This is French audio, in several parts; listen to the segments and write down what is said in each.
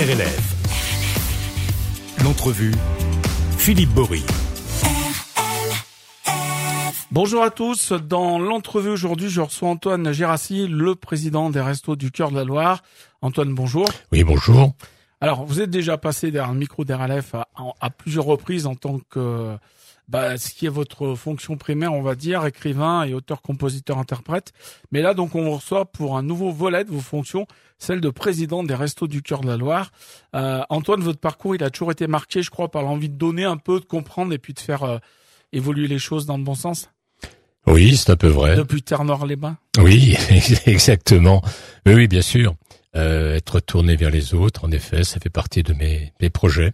RLF. L'entrevue, Philippe Bory. Bonjour à tous. Dans l'entrevue aujourd'hui, je reçois Antoine Gérassi, le président des Restos du Cœur de la Loire. Antoine, bonjour. Oui, bonjour. Alors, vous êtes déjà passé derrière le micro d'RLF à, à, plusieurs reprises en tant que bah, ce qui est votre fonction primaire, on va dire, écrivain et auteur, compositeur, interprète. Mais là, donc, on vous reçoit pour un nouveau volet de vos fonctions, celle de président des Restos du Cœur de la Loire. Euh, Antoine, votre parcours, il a toujours été marqué, je crois, par l'envie de donner un peu, de comprendre et puis de faire euh, évoluer les choses dans le bon sens. Oui, c'est un peu vrai. Depuis Terre-Nord-les-Bains. Oui, exactement. Oui, oui, bien sûr. Euh, être tourné vers les autres, en effet, ça fait partie de mes, mes projets.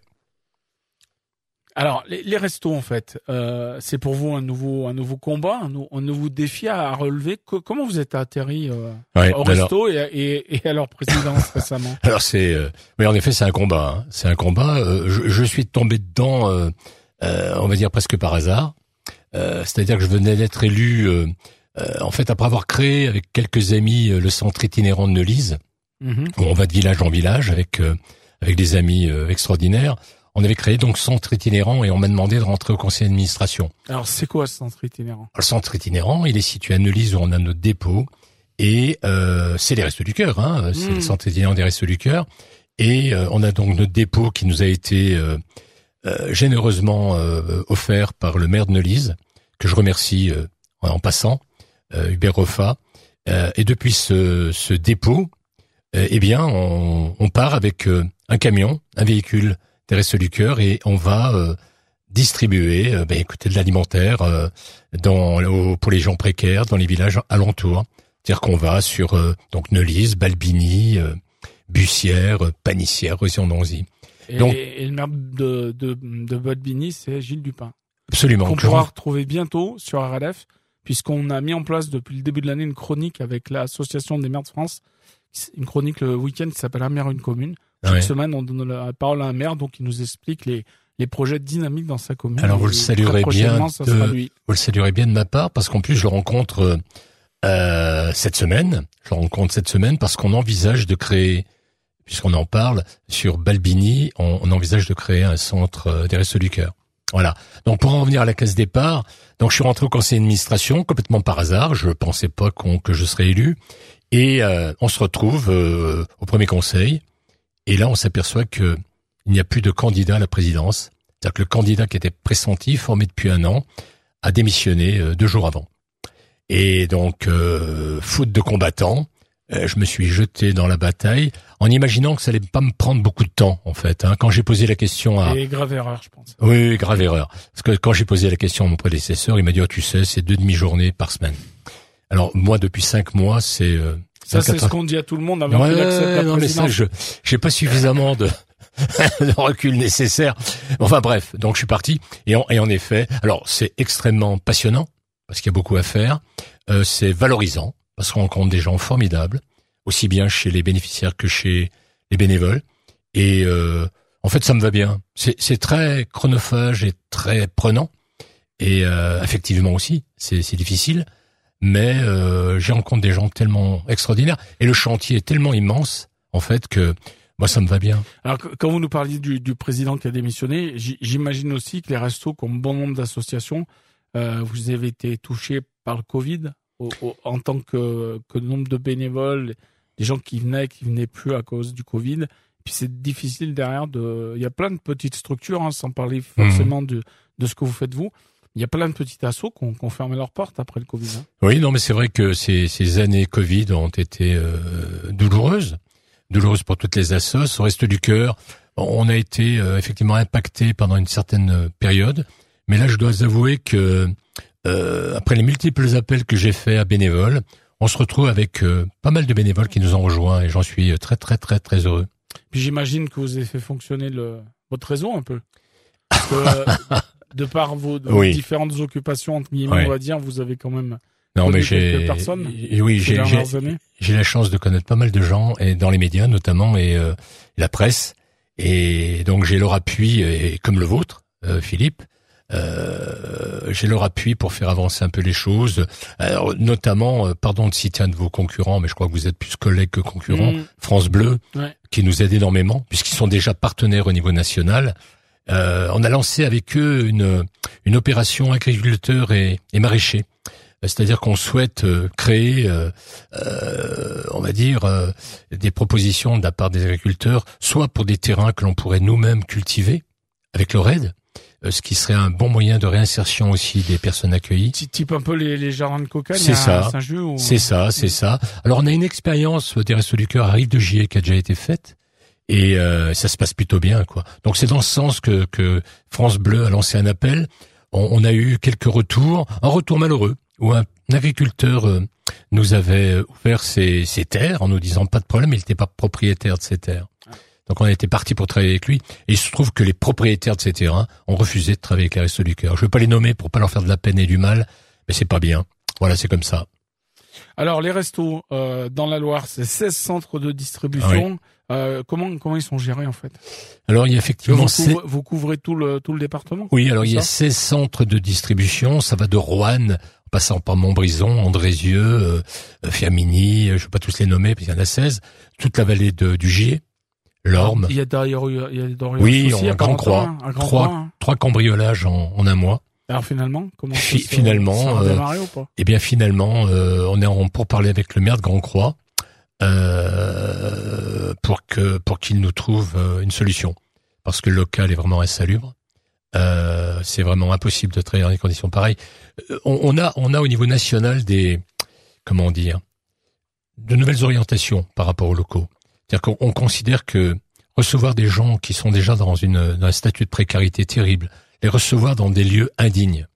Alors, les, les, restos, en fait, euh, c'est pour vous un nouveau, un nouveau combat, un, nouveau défi à, relever. comment vous êtes atterri euh, au resto et, et, et, à leur présidence récemment? Alors, c'est, euh, oui, en effet, c'est un combat. Hein. C'est un combat. Euh, je, je, suis tombé dedans, euh, on va dire presque par hasard. C'est-à-dire que je venais d'être élu, en fait, après avoir créé avec quelques amis le centre itinérant de Neulise. Mm-hmm. On va de village en village avec avec des amis extraordinaires on avait créé donc centre itinérant et on m'a demandé de rentrer au conseil d'administration. Alors c'est quoi ce centre itinérant? Le centre itinérant, il est situé à Neulise où on a notre dépôt et euh, c'est les Restos du Cœur, hein, c'est le hmm. centre itinérant des Restos du Cœur. Et euh, on a donc notre dépôt qui nous a été euh, euh généreusement euh, offert par le maire de Neulise, que je remercie en passant, Hubert Roffa. et depuis ce, ce dépôt, eh bien, on, on part avec un camion, un véhicule des Restos du Cœur et on va euh, distribuer euh, ben, écoutez, de l'alimentaire euh, dans pour les gens précaires dans les villages alentours. C'est-à-dire qu'on va sur donc Neulise, Balbini, Bussière, Panissière, Rosy-en-Donzy. Et, donc, et le maire de, de, de Balbini, c'est Gilles Dupin. Absolument. Qu'on pourra retrouver bientôt sur RLF, puisqu'on a mis en place depuis le début de l'année une chronique avec l'association des maires de France, une chronique le week-end qui s'appelle Un maire, une commune, chaque semaine, on donne la parole à un maire, donc il nous explique les, les projets dynamiques dans sa commune. Alors vous le saluerez bien, de, vous le saluerez bien de ma part, parce qu'en plus je le rencontre euh, cette semaine. Je le rencontre cette semaine parce qu'on envisage de créer, puisqu'on en parle sur Balbini, on, on, envisage de créer un centre euh, des Restos du Cœur. Voilà. Donc pour en revenir à la case départ, donc je suis rentré au conseil d'administration complètement par hasard. Je pensais pas que je serais élu, et euh, on se retrouve euh, au premier conseil. Et là, on s'aperçoit que il n'y a plus de candidat à la présidence. C'est-à-dire que le candidat qui était pressenti, formé depuis un an, a démissionné euh, deux jours avant. Et donc, euh, faute de combattants, euh, je me suis jeté dans la bataille en imaginant que ça allait pas me prendre beaucoup de temps, en fait. Hein. Quand j'ai posé la question à... Et grave erreur, je pense. Oui, grave erreur. Parce que quand j'ai posé la question à mon prédécesseur, il m'a dit, oh, tu sais, c'est deux demi-journées par semaine. Alors, moi, depuis cinq mois, c'est... Euh, ça, c'est ce qu'on dit à tout le monde avant ouais, non, mais ça, je j'ai pas suffisamment de, de recul nécessaire. Enfin bref, donc je suis parti. Et en, et en effet, alors c'est extrêmement passionnant parce qu'il y a beaucoup à faire. Euh, c'est valorisant parce qu'on rencontre des gens formidables, aussi bien chez les bénéficiaires que chez les bénévoles. Et euh, en fait, ça me va bien. C'est très chronophage et très prenant. Et euh, effectivement aussi, c'est difficile mais euh, j'ai rencontré des gens tellement extraordinaires et le chantier est tellement immense en fait que moi ça me va bien. Alors quand vous nous parliez du, du président qui a démissionné, j'imagine aussi que les restos, comme bon nombre d'associations, euh, vous avez été touchés par le Covid en tant que, que nombre de bénévoles, des gens qui venaient, qui venaient plus à cause du Covid. Puis c'est difficile derrière de. Il y a plein de petites structures, hein, sans parler forcément mmh. de, de ce que vous faites vous il y a plein de petits assos qui ont, fermé leurs portes après le Covid. Hein. Oui, non, mais c'est vrai que ces, ces années Covid ont été euh, douloureuses, douloureuses pour toutes les assos. Au reste du cœur, on a été euh, effectivement impacté pendant une certaine période, mais là, je dois avouer que euh, après les multiples appels que j'ai faits à bénévoles, on se retrouve avec pas mal de bénévoles qui nous ont rejoints et j'en suis très très très très heureux. Puis j'imagine que vous avez fait fonctionner le, votre réseau un peu. de par vos, différentes occupations entre guillemets, on va dire, vous avez quand même non, mais j'ai personnes. Oui, j'ai j'ai la chance de connaître pas mal de gens et dans les médias notamment et euh, la presse et donc j'ai leur appui et comme le vôtre, euh, Philippe, euh, j'ai leur appui pour faire avancer un peu les choses. Alors, notamment, euh, pardon de citer un de vos concurrents, mais je crois que vous êtes plus collègue que concurrent, mmh. France Bleu, qui nous aide énormément, puisqu'ils sont déjà partenaires au niveau national. Euh, on a lancé avec eux une, une opération agriculteurs et, et maraîchers. C'est-à-dire qu'on souhaite euh, créer, euh, on va dire, des propositions de la part des agriculteurs, soit pour des terrains que l'on pourrait nous-mêmes cultiver avec leur aide, euh, ce qui serait un bon moyen de réinsertion aussi des personnes accueillies. Type un peu les, les jardins de cocagne C'est ça. C'est ça, c'est ça. Alors on a une expérience des Restos du Cœur à Rive de Gier qui a déjà été faite et euh, ça se passe plutôt bien quoi. Donc c'est dans ce sens que, que France Bleu a lancé un appel. On, a eu quelques retours, un retour malheureux où un, agriculteur euh, nous avait ouvert ses, ses terres en nous disant pas de problème, il n'était pas propriétaire de ses terres. Donc on été parti pour travailler avec lui. Et il se trouve que les propriétaires de ces terrains ont refusé de travailler avec les Restos du Cœur. Je ne veux pas les nommer pour pas leur faire de la peine et du mal, mais c'est pas bien. Voilà, c'est comme ça. Alors les restos euh, dans la Loire, c'est 16 centres de distribution. Euh, comment comment ils sont gérés en fait? Alors il y a effectivement vous, vous couvrez tout le tout le département? Oui, alors il y a 16 centres de distribution, ça va de Rouen en passant par Montbrison, Andrézieux, euh, Fiamini, je ne vais pas tous les nommer parce qu'il y en a 16, toute la vallée de, du Gier, L'Orme. Il y a d'ailleurs, il y a Oui, on, un grand croix. Trois, croix, trois cambriolages en, en, un mois. Alors finalement, comment ça finalement, euh, ou pas? Eh bien finalement, euh, on est en, pour parler avec le maire de Grand Croix euh, pour que pour qu'il nous trouve euh, une solution parce que le local est vraiment insalubre. Euh, c'est vraiment impossible de travailler dans des conditions pareilles. Euh, on, a on a au niveau national des comment dire de nouvelles orientations par rapport aux locaux. C'est-à-dire qu'on considère que recevoir des gens qui sont déjà dans, une, dans un statut de précarité terrible, les recevoir dans des lieux indignes,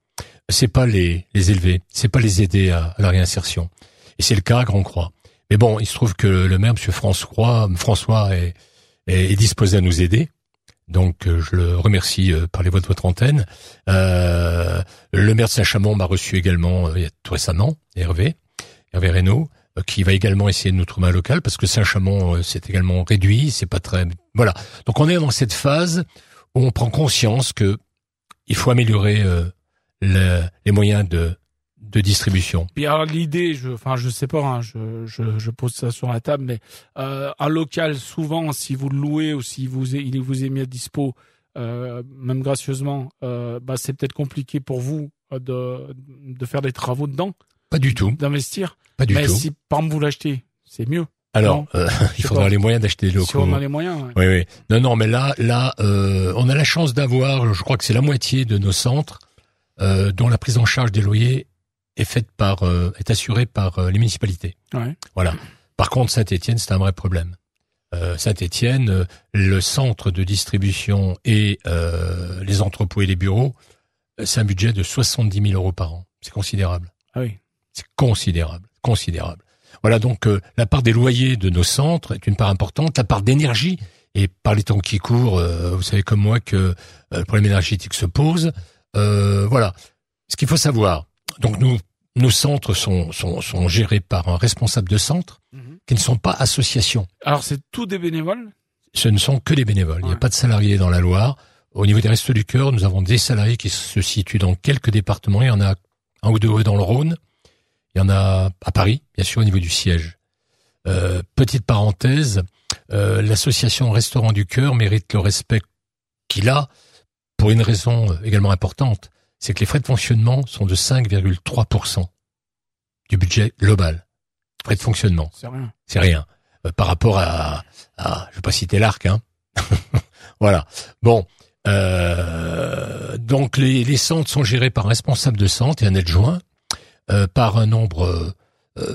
c'est pas les, les élever, c'est pas les aider à, la réinsertion. Et c'est le cas à Grand Croix. Mais bon, il se trouve que le maire, M. François, François est, disposé à nous aider. Donc euh, je le remercie euh, par les voix de votre antenne. Euh, le maire de Saint-Chamond m'a reçu également euh, tout récemment, Hervé, Hervé Reynaud. Qui va également essayer de nous trouver un local parce que Saint-Chamond c'est également réduit, c'est pas très voilà. Donc on est dans cette phase où on prend conscience que il faut améliorer les moyens de de distribution. Puis alors l'idée, je, enfin je sais pas, hein, je, je, je, pose ça sur la table, mais euh, un local souvent, si vous le louez ou si vous il vous est mis à dispo, euh, même gracieusement, euh, bah c'est peut-être compliqué pour vous de de faire des travaux dedans. Pas du tout. D'investir. Pas du Mais tout. si par exemple vous l'achetez, c'est mieux. Alors, euh, il faudra les moyens d'acheter des locaux. Si on a les moyens. Oui, oui. Non, non, mais là, là, euh, on a la chance d'avoir, je crois que c'est la moitié de nos centres euh, dont la prise en charge des loyers est faite par, euh, est assurée par euh, les municipalités. Ouais. Voilà. Par contre, Saint-Étienne, c'est un vrai problème. Euh, Saint-Étienne, le centre de distribution et les entrepôts et les bureaux, c'est un budget de 70 000 euros par an. C'est considérable. Ah oui. C'est considérable, considérable. Voilà donc la part des loyers de nos centres est une part importante, la part d'énergie et par les temps qui courent, vous savez comme moi que le problème énergétique se pose. voilà, ce qu'il faut savoir. Donc nous, nos centres sont, sont, sont gérés par un responsable de centre mhm. qui ne sont pas associations. Alors c'est tous des bénévoles? Ce ne sont que des bénévoles. Il n'y a pas de salariés dans la Loire. Au niveau des Restos du Cœur, nous avons des salariés qui se situent dans quelques départements. Il y en a un ou deux dans le Rhône. Il y en a à Paris, bien sûr, au niveau du siège. Euh, petite parenthèse, euh, l'association Restaurant du Cœur mérite le respect qu'il a pour une raison également importante, c'est que les frais de fonctionnement sont de 5,3% du budget global. Frais de fonctionnement. C'est rien. C'est rien. Euh, par rapport à, à, je vais pas citer l'arc, hein. voilà. Bon, euh, donc les, les, centres sont gérés par un responsable de centre et un adjoint, euh, par un nombre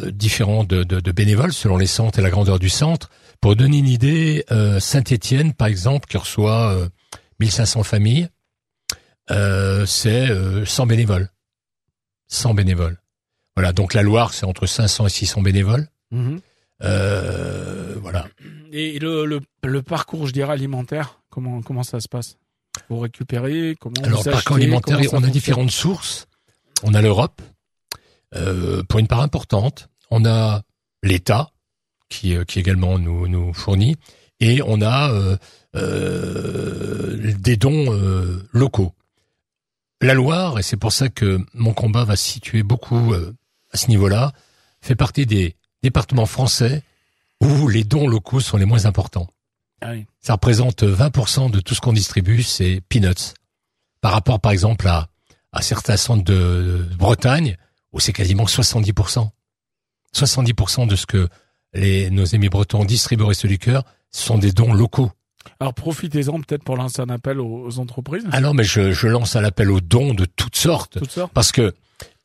différent de, de, de, bénévoles selon les centres et la grandeur du centre. Pour donner une idée, Saint-Étienne, par exemple, qui reçoit 1500 familles, c'est 100 bénévoles. 100 bénévoles. Voilà, donc la Loire, c'est entre 500 et 600 bénévoles. Mhm. voilà. Et le, le, le, parcours, je dirais, alimentaire, comment, comment ça se passe? Pour récupérer comment Alors, par parcours alimentaire, on a différentes sources. On a l'Europe, euh, pour une part importante. On a l'État, qui, euh, qui également nous, nous fournit, et on a euh, euh des dons locaux. La Loire, et c'est pour ça que mon combat va se situer beaucoup euh, à ce niveau-là, fait partie des départements français où les dons locaux sont les moins importants. Ah ça représente 20% de tout ce qu'on distribue, c'est peanuts. Par rapport, par exemple, à, à certains centres de, Bretagne, où c'est quasiment 70%. 70% de ce que les, nos amis bretons distribuent au Resto du Cœur sont des dons locaux. Alors profitez-en peut-être pour lancer un appel aux, entreprises. Alors, mais je, je lance un appel aux dons de toutes sortes, toutes sortes. parce que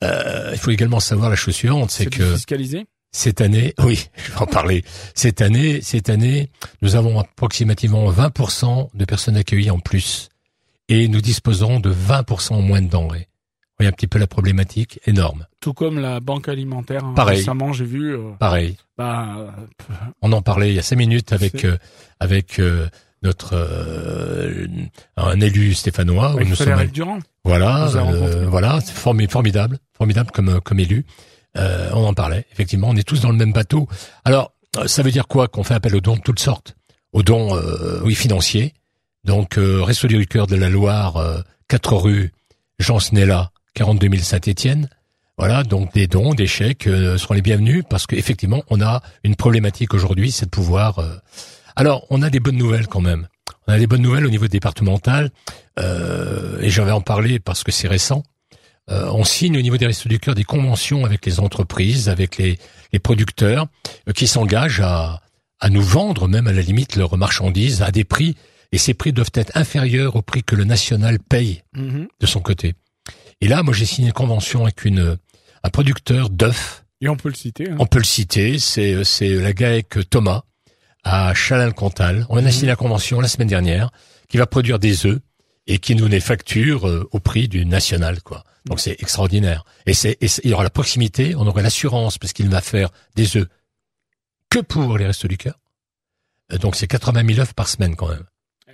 euh, il faut également savoir la chose suivante, c'est que fiscalisé. Cette année, oui, je vais en parler. Cette année, cette année, nous avons approximativement 20% de personnes accueillies en plus, et nous disposerons de 20% moins de denrées. Vous voyez un petit peu la problématique énorme. Tout comme la banque alimentaire. Hein, Pareil. Récemment, j'ai vu. Euh, Pareil. Bah, On en parlait il y a cinq minutes avec euh, avec euh, notre un élu stéphanois. Avec nous Durand. Voilà, voilà, c'est formidable, formidable comme comme élu. Euh, on en parlait, effectivement, on est tous dans le même bateau. Alors, euh, ça veut dire quoi Qu'on fait appel aux dons de toutes sortes, aux dons, euh, oui, financiers. Donc, euh, Resto du Cœur de la Loire, 4 rue Jean Snella, 42 000 Saint-Étienne. Voilà, donc des dons, des chèques seront les bienvenus parce qu'effectivement, on a une problématique aujourd'hui, c'est de pouvoir. Alors, on a des bonnes nouvelles quand même. On a des bonnes nouvelles au niveau départemental, et j'avais en parler parce que c'est récent. Euh, on signe au niveau des Restos du Cœur des conventions avec les entreprises, avec les, producteurs, euh, qui s'engagent à, à nous vendre même à la limite leurs marchandises à des prix, et ces prix doivent être inférieurs au prix que le national paye mhm. de son côté. Et là, moi, j'ai signé une convention avec une un producteur d'œufs. Et on peut le citer. Hein. On peut le citer. C'est c'est la GAEC Thomas à Chalin-le-Comtal. On a signé la convention la semaine dernière qui va produire des œufs et qui nous les facture euh, au prix du national, quoi. Donc c'est extraordinaire. Et c'est, il y aura la proximité, on aurait l'assurance parce qu'il va faire des œufs que pour les restes du cœur. Euh, donc c'est 80 000 œufs par semaine quand même. Eh,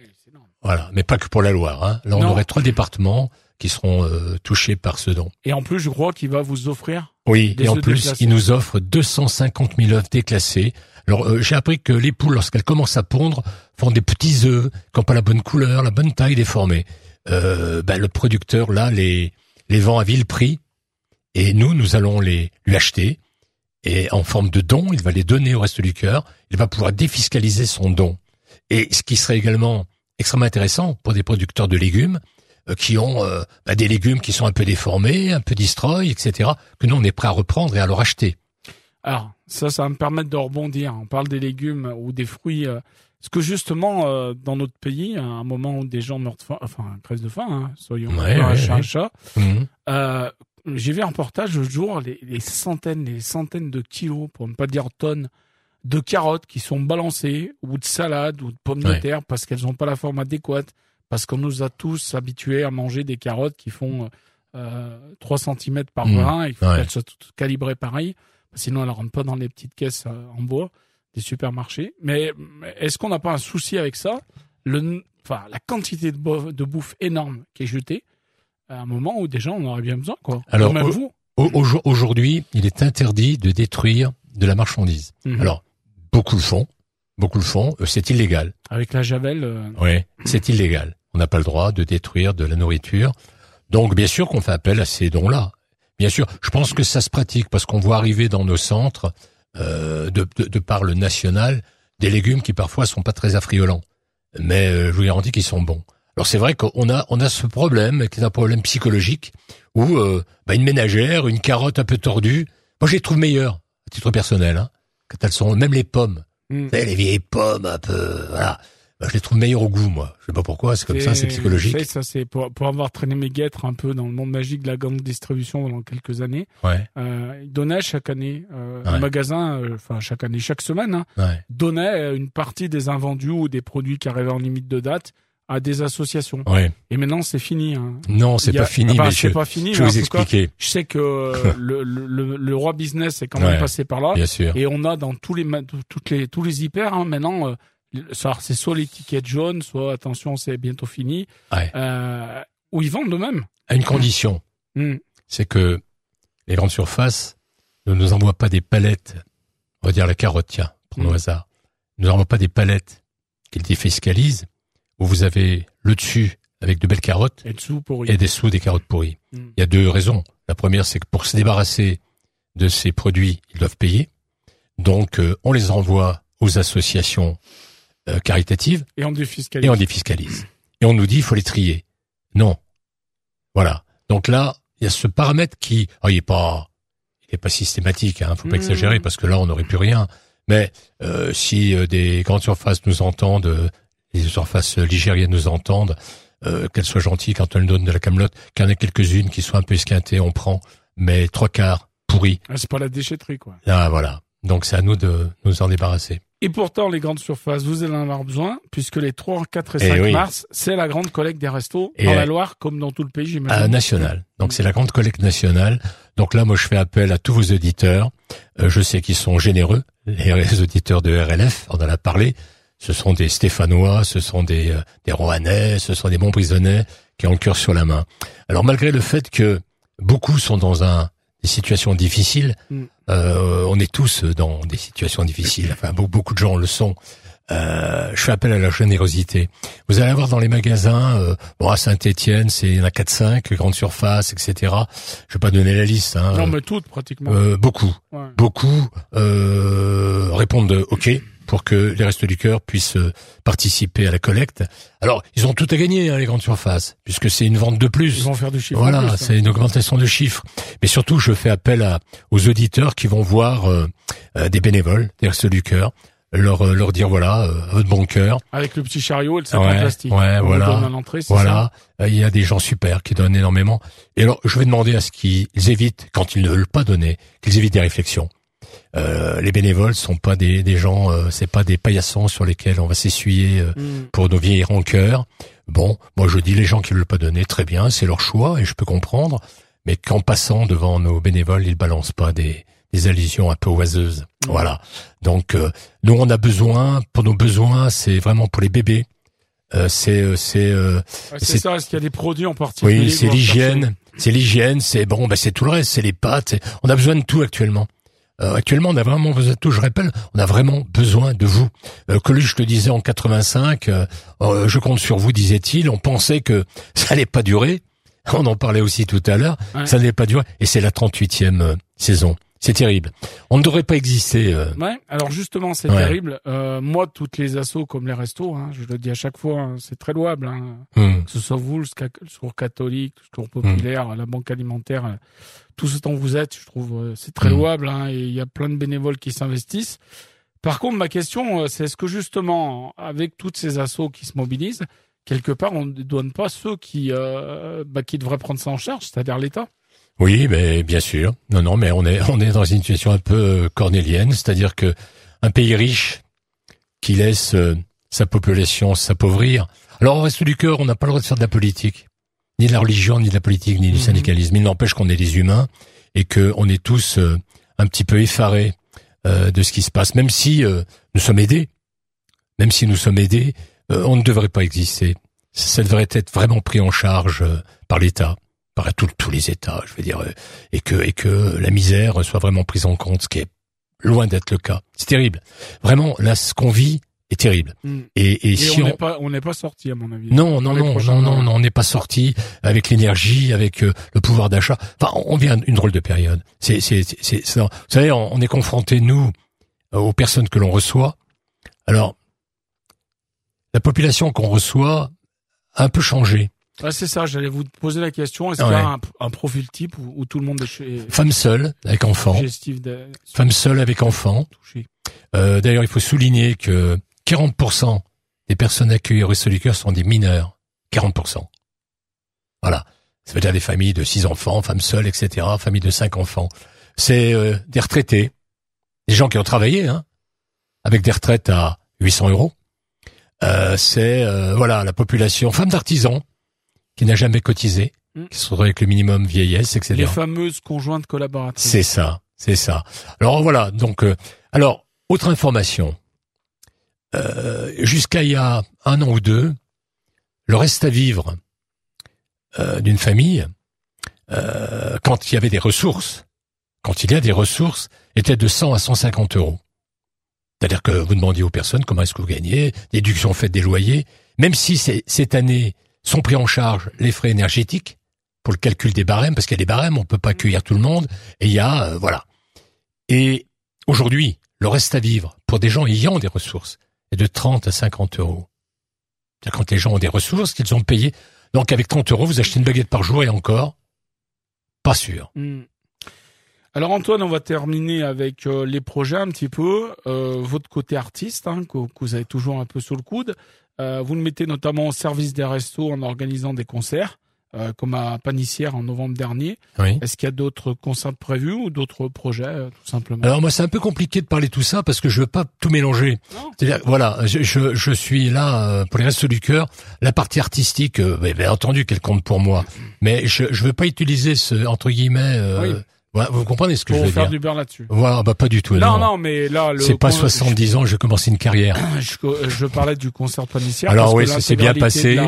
voilà, mais pas que pour la Loire. Hein. Là, on aurait trois départements qui seront euh, touchés par ce don. Et en plus, je crois qu'il va vous offrir. Oui, et en plus, il nous offre 250 000 œufs déclassés. Alors, euh, j'ai appris que les poules, lorsqu'elles commencent à pondre, font des petits œufs qui n'ont pas la bonne couleur, la bonne taille déformée. Euh, ben, le producteur là les les vend à vil prix et nous, nous allons les lui acheter et en forme de don, il va les donner au reste du cœur. Il va pouvoir défiscaliser son don. Et ce qui serait également extrêmement intéressant pour des producteurs de légumes qui ont euh, bah, des légumes qui sont un peu déformés, un peu destroy, etc., que nous on est prêt à reprendre et à leur acheter. Alors ça, ça va me permettre de rebondir. On parle des légumes ou des fruits. Euh, parce que justement, dans notre pays, à un moment où des gens meurent de faim, enfin, crèvent de faim, hein, soyons un chat, chat, mmh j'ai vu un reportage le jour, les, les, centaines, les centaines de kilos, pour ne pas dire tonnes, de carottes qui sont balancées, ou de salades, ou de pommes de terre, parce qu'elles n'ont pas la forme adéquate, parce qu'on nous a tous habitués à manger des carottes qui font euh, 3 cm par mmh. grain, et faut qu'elles soient toutes calibrées pareil, sinon elles ne rentrent pas dans les petites caisses euh, en bois des supermarchés. Mais est-ce qu'on n'a pas un souci avec ça? Le, enfin, La quantité de, de bouffe énorme qui est jetée, à un moment où déjà on aurait bien besoin, quoi. Alors, aujourd'hui, il est interdit de détruire de la marchandise. Mhm. Alors, beaucoup le font, beaucoup le font, euh, c'est illégal. Avec la javel. Euh... Oui, c'est illégal. On n'a pas le droit de détruire de la nourriture. Donc, bien sûr qu'on fait appel à ces dons-là. Bien sûr, je pense que ça se pratique parce qu'on voit arriver dans nos centres, euh, de, de, de, par le national, des légumes qui parfois sont pas très affriolants. Mais euh, je vous garantis qu'ils sont bons. Alors c'est vrai qu'on a on a ce problème qui est un problème psychologique où euh, bah, une ménagère, une carotte un peu tordue, moi je les trouve meilleures à titre personnel hein, quand elles sont même les pommes, mm. les vieilles pommes un peu voilà. Bah, je les trouve meilleures au goût, moi. Je sais pas pourquoi, c'est comme ça, c'est psychologique. ça, c'est pour, pour avoir traîné mes guêtres un peu dans le monde magique de la grande distribution pendant quelques années. Ouais. Euh, ils donnaient chaque année, euh, un magasin, euh, enfin chaque année, chaque semaine, hein, ouais. donnait une partie des invendus ou des produits qui arrivaient en limite de date à des associations. Ouais. Et maintenant, c'est fini. Hein. Non, c'est pas fini, bah, mais je, pas fini, je vais vous expliquer. je sais que le, le, le, roi business est quand même passé par là. Bien sûr. Et on a dans tous les toutes les tous les hyper hein, maintenant. Euh, c'est soit l'étiquette jaune, soit attention, c'est bientôt fini. Ouais. Euh, où ils vendent eux-mêmes. À une condition, mmh. c'est que les grandes surfaces ne nous envoient pas des palettes. On va dire la carotte, tiens, pour mmh. hasard. Ne nous envoient pas des palettes qu'ils défiscalisent où vous avez le dessus avec de belles carottes et, dessous et dessous des carottes pourries. Hmm. Il y a deux raisons. La première, c'est que pour se débarrasser de ces produits, ils doivent payer. Donc, euh, on les envoie aux associations euh, caritatives et on défiscalise. Et on défiscalise. Et on nous dit, il faut les trier. Non. Voilà. Donc là, il y a ce paramètre qui, oh, il est pas, il est pas systématique. Hein, faut pas hmm. exagérer parce que là, on n'aurait plus rien. Mais euh, si des grandes surfaces nous entendent, les surfaces ligériennes nous entendent, euh, qu'elle soit gentille quand elle donne de la camelote, qu'il y en ait quelques-unes qui soient un peu esquintées, on prend, mais trois quarts pourris. Ah, c'est pas la déchetterie, quoi. Ah, voilà. Donc c'est à nous de nous en débarrasser. Et pourtant, les grandes surfaces, vous allez en avoir besoin, puisque les 3, 4 et 5 eh mars, c'est la grande collecte des restos dans la Loire, comme dans tout le pays, j'imagine. Euh, national. Donc c'est la grande collecte nationale. Donc là, moi, je fais appel à tous vos auditeurs. Euh, je sais qu'ils sont généreux, les auditeurs de RLF, on en a parlé ce sont des Stéphanois, ce sont des, euh, des Rohanais, ce sont des Montbrisonnais qui ont le cœur sur la main. Alors malgré le fait que beaucoup sont dans un, des situations difficiles, mm. euh, on est tous dans des situations difficiles, enfin beaucoup de gens le sont. Euh, je fais appel à la générosité. Vous allez avoir dans les magasins, euh, bon à Saint-Étienne, c'est il y en a 4-5, grande surface, etc. Je vais pas donner la liste. Hein. Non, mais toutes pratiquement. Euh, beaucoup, beaucoup euh, répondent OK pour que les Restos du Cœur puissent euh, participer à la collecte. Alors, ils ont tout à gagner, hein, les grandes surfaces, puisque c'est une vente de plus. Ils vont faire du chiffre. Voilà, hein. c'est une augmentation de chiffres. Mais surtout, je fais appel à, aux auditeurs qui vont voir euh, euh, des bénévoles des Restos du Cœur, leur leur dire voilà, euh, votre bon cœur. Avec le petit chariot et le sac ouais, plastique. Ouais, voilà. voilà. Il y a des gens super qui donnent énormément. Et alors, je vais demander à ce qu'ils évitent, quand ils ne veulent pas donner, qu'ils évitent des réflexions. Euh, les bénévoles sont pas des, des gens, euh, c'est pas des paillassons sur lesquels on va s'essuyer euh, mm. pour nos vieilles rancœurs. Bon, moi je dis les gens qui ne veulent pas donner, très bien, c'est leur choix et je peux comprendre. Mais qu'en passant devant nos bénévoles, ils balancent pas des, des allusions un peu oiseuses. Mm. Voilà. Donc nous on a besoin, pour nos besoins, c'est vraiment pour les bébés. c'est c'est c'est ça. Est-ce qu'il y a des produits en particulier Oui, c'est l'hygiène. C'est l'hygiène. C'est bon, bah c'est tout le reste. C'est les pâtes. On a besoin de tout actuellement. Euh, actuellement, on a vraiment besoin de tout. Je rappelle, on a vraiment besoin de vous. Euh, Coluche le disait en 85. Euh, euh, je compte sur vous, disait-il. On pensait que ça allait pas durer. On en parlait aussi tout à l'heure. Ça n'allait pas durer. Et c'est la 38e saison. C'est terrible. On ne devrait pas exister. Euh... Ouais. Alors justement, c'est terrible. Euh, moi, toutes les assos comme les restos, hein, je le dis à chaque fois, hein, c'est très louable. Hein. Hmm. Que ce soit vous, le secours catholique, le secours populaire, la banque alimentaire, euh, tout ce dont vous êtes, je trouve, euh, c'est très hmm. louable. Et il y a plein de bénévoles qui s'investissent. Par contre, ma question, c'est est-ce que justement, avec toutes ces assos qui se mobilisent, quelque part, on ne donne pas ceux qui, bah, qui devraient prendre ça en charge, c'est-à-dire l'État? Oui, mais bien sûr. Non, non, mais on est on est dans une situation un peu euh, cornélienne, c'est-à-dire que un pays riche qui laisse euh, sa population s'appauvrir. Alors au reste du cœur, on n'a pas le droit de faire de la politique, ni de la religion, ni de la politique, ni du mhm. syndicalisme. Il n'empêche qu'on est des humains et que on est tous euh, un petit peu effarés de ce qui se passe, même si nous sommes aidés, même si nous sommes aidés, on ne devrait pas exister. Ça devrait être vraiment pris en charge par l'État par tous les États, je veux dire, euh, et que et que la misère soit vraiment prise en compte, ce qui est loin d'être le cas. C'est terrible. Vraiment, là, ce qu'on vit est terrible. Mm. Et, et, si on n'est pas on n'est pas sorti à mon avis. Non non non non non non on n'est pas sorti avec l'énergie, avec euh, le pouvoir d'achat. Enfin, on vient d'une drôle de période. C'est c'est c'est vous savez on, est confronté nous aux personnes que l'on reçoit. Alors la population qu'on reçoit a un peu changé. Ah, c'est ça, j'allais vous poser la question. Est-ce qu'il y a un, profil type où, tout le monde est chez... Femme seule, avec enfant. Femme seule avec enfant. Euh, D'ailleurs, il faut souligner que 40% des personnes accueillies au Resto du Cœur sont des mineurs. 40%. Voilà. Ça veut dire des familles de six enfants, femmes seules, etc., familles de cinq enfants. C'est euh, des retraités, des gens qui ont travaillé, hein, avec des retraites à 800 euros. Euh, c'est euh, voilà la population, femmes d'artisans, qui n'a jamais cotisé, mm. qui se retrouve avec le minimum vieillesse, etc. Les fameuses conjointes collaboratrices. C'est ça, c'est ça. Alors voilà, donc euh, alors autre information. Euh, Jusqu'à il y a un an ou deux, le reste à vivre euh, d'une famille, euh, quand il y avait des ressources, quand il y a des ressources, était de 100 à 150 euros. C'est-à-dire que vous demandiez aux personnes comment est-ce que vous gagnez, déduction faite des loyers, même si cette année sont pris en charge les frais énergétiques pour le calcul des barèmes, parce qu'il y a des barèmes, on peut pas accueillir tout le monde, et il y a, euh, voilà. Et aujourd'hui, le reste à vivre pour des gens ayant des ressources est de 30 à 50 euros. C'est-à-dire quand les gens ont des ressources qu'ils ont payées. Donc avec 30 euros, vous achetez une baguette par jour et encore, pas sûr. Hmm. Alors Antoine, on va terminer avec euh, les projets un petit peu. Euh, votre côté artiste, hein, que, vous avez toujours un peu sous le coude. Euh, vous le mettez notamment au service des restos en organisant des concerts. Euh, comme à Panissière en novembre dernier. Est-ce qu'il y a d'autres concerts prévus ou d'autres projets, euh, tout simplement? Alors moi, c'est un peu compliqué de parler tout ça parce que je veux pas tout mélanger. C'est-à-dire, voilà, je, je, je, suis là euh, pour les restes du cœur. La partie artistique, bien entendu, qu'elle compte pour moi, mais je je veux pas utiliser ce entre guillemets vous comprenez ce que je veux faire du beurre là-dessus. Voilà, bah pas du tout. Non, non, mais là, c'est pas 70 ans, je vais commencer une carrière. je, parlais du concert panissière. Alors oui, ça s'est bien passé.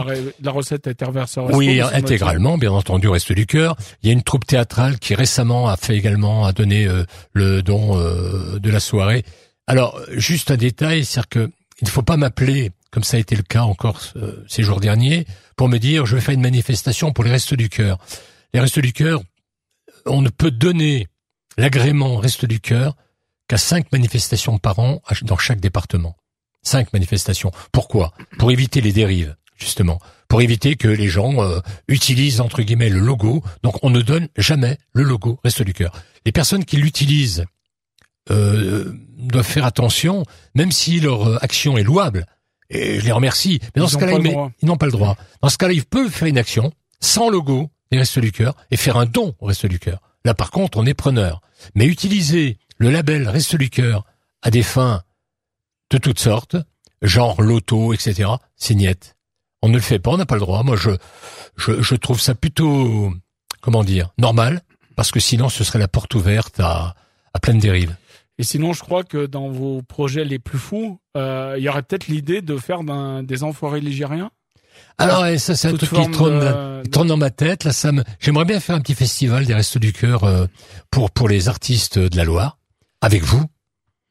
La, recette a été reversée Oui, intégralement, bien entendu, reste du cœur. Il y a une troupe théâtrale qui récemment a fait également, a donné euh, le don euh, de la soirée. Alors, juste un détail, c'est-à-dire que il ne faut pas m'appeler, comme ça a été le cas encore euh, ces jours derniers, pour me dire je vais faire une manifestation pour les restes du cœur. Les restes du cœur, on ne peut donner l'agrément Reste du Cœur qu'à cinq manifestations par an dans chaque département. Cinq manifestations. Pourquoi? Pour éviter les dérives, justement. Pour éviter que les gens euh, utilisent, entre guillemets, le logo. Donc on ne donne jamais le logo Reste du Cœur. Les personnes qui l'utilisent euh, doivent faire attention, même si leur euh, action est louable. Et je les remercie. Mais dans ce cas-là, ils, n'ont pas le droit. Dans ce cas-là, ils peuvent faire une action sans logo, les Restos du Cœur et faire un don au Restos du Cœur. Là, par contre, on est preneur. Mais utiliser le label Restos du Cœur à des fins de toutes sortes, genre loto, etc., c'est niette. On ne le fait pas, on n'a pas le droit. Moi, je, je, je trouve ça plutôt, comment dire, normal, parce que sinon, ce serait la porte ouverte à, à pleine dérive. Et sinon, je crois que dans vos projets les plus fous, euh, il y aurait peut-être l'idée de faire des enfoirés ligériens alors, ça, c'est un truc qui tourne, dans ma tête. Là, ça me, j'aimerais bien faire un petit festival des Restos du Cœur euh, pour pour les artistes de la Loire, avec vous.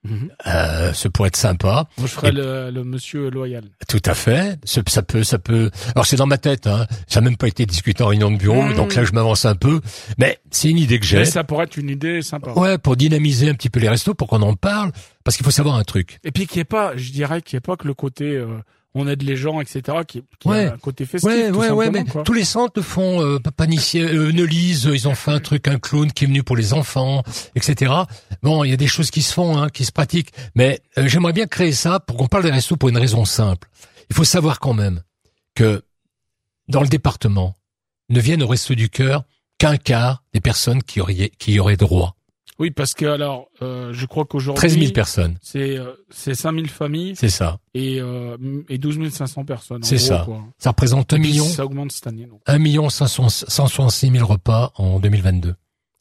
Mhm. Euh, ce pourrait être sympa. Je ferais le, le, monsieur loyal. Tout à fait. Ça peut, ça peut. Alors c'est dans ma tête. Hein. Ça n'a même pas été discuté en réunion de bureau, mhm. donc là je m'avance un peu. Mais c'est une idée que j'ai. Ça pourrait être une idée sympa. Ouais, pour dynamiser un petit peu les restos, pour qu'on en parle, parce qu'il faut savoir un truc. Et puis qu'il n'y ait pas, je dirais qu'il n'y ait pas que le côté. Euh, on aide les gens, etc. Qui, qui a un côté festif. Ouais, tout ouais, ouais. Mais tous les centres font euh, Panissier, euh, Neulise, ils ont fait un truc, un clown qui est venu pour les enfants, etc. Bon, il y a des choses qui se font, hein, qui se pratiquent. Mais euh, j'aimerais bien créer ça pour qu'on parle des restos pour une raison simple. Il faut savoir quand même que dans le département ne viennent au resto du cœur qu'un quart des personnes qui auraient qui y auraient droit. Oui, parce que alors, euh, je crois qu'aujourd'hui... 13 000 personnes. C'est euh, c'est 5 000 familles. C'est ça. Et, euh, et 12 500 personnes. C'est ça. Ça représente 1 million... Ça augmente cette année. Donc. 1 million 166 000 repas en 2022.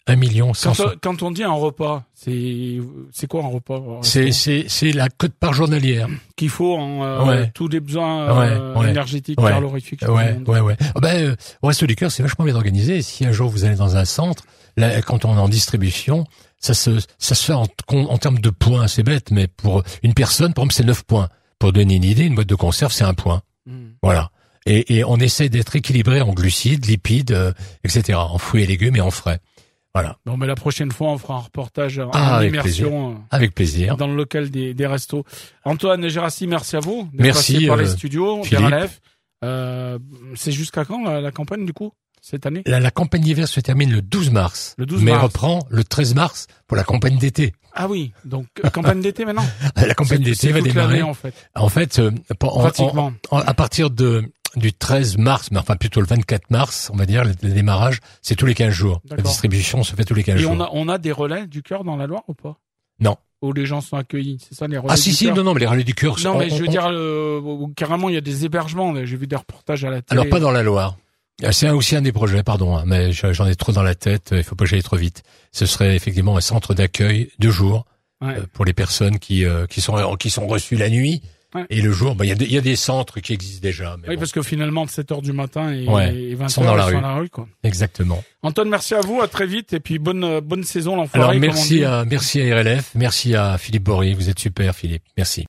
1 million quand, quand on dit un repas, c'est c'est quoi un repas? C'est c'est c'est la cote par journalière qu'il faut en euh, tous les besoins euh, énergétiques, calorifiques. Ouais, ouais, ouais. Oh ben, euh, au reste du cœur, c'est vachement bien organisé. Si un jour vous allez dans un centre, là, quand on est en distribution, ça se, ça se fait en, en termes de points, c'est bête, mais pour une personne, par exemple, c'est 9 points. Pour donner une idée, une boîte de conserve, c'est un point. Hmm. Voilà. Et, et, on essaie d'être équilibré en glucides, lipides, euh, etc., en fruits et légumes et en frais. Voilà. Bon, mais la prochaine fois, on fera un reportage en ah, avec immersion. Plaisir. Euh, avec plaisir. Dans le local des, des restos. Antoine et Gérassi, merci à vous. Merci. Par les euh, studios, euh, c'est jusqu'à quand la campagne, du coup? Cette année la, campagne d'hiver se termine le 12 mars. Le 12 mais reprend le 13 mars pour la campagne d'été. Ah oui, donc euh, campagne d'été maintenant. la campagne d'été va démarrer. en fait. En fait, euh, à partir de du 13 mars, mais enfin plutôt le 24 mars, on va dire, le, démarrage, c'est tous les 15 jours. La distribution se fait tous les 15 jours. Et on a, on a des relais du cœur dans la Loire ou pas? Non. Où les gens sont accueillis, c'est ça les relais Ah si si, non non, mais les relais du cœur. Non mais je veux dire, carrément il y a des hébergements. J'ai vu des reportages à la télé. Alors pas dans la Loire. Ah, c'est aussi un des projets, pardon, hein, mais j'en ai trop dans la tête. Il faut pas que j'aille trop vite. Ce serait effectivement un centre d'accueil de jour euh, pour les personnes qui euh, qui sont qui sont reçues la nuit. Et le jour, bah, il y, a des, y a des centres qui existent déjà. Mais oui, parce que finalement, de 7 heures du matin et, 20 sont dans la, rue. la rue. Quoi. Exactement. Antoine, merci à vous, à très vite, et puis bonne bonne saison l'enfoiré. Alors merci à merci à RLF, merci à Philippe Bory, vous êtes super Philippe, merci.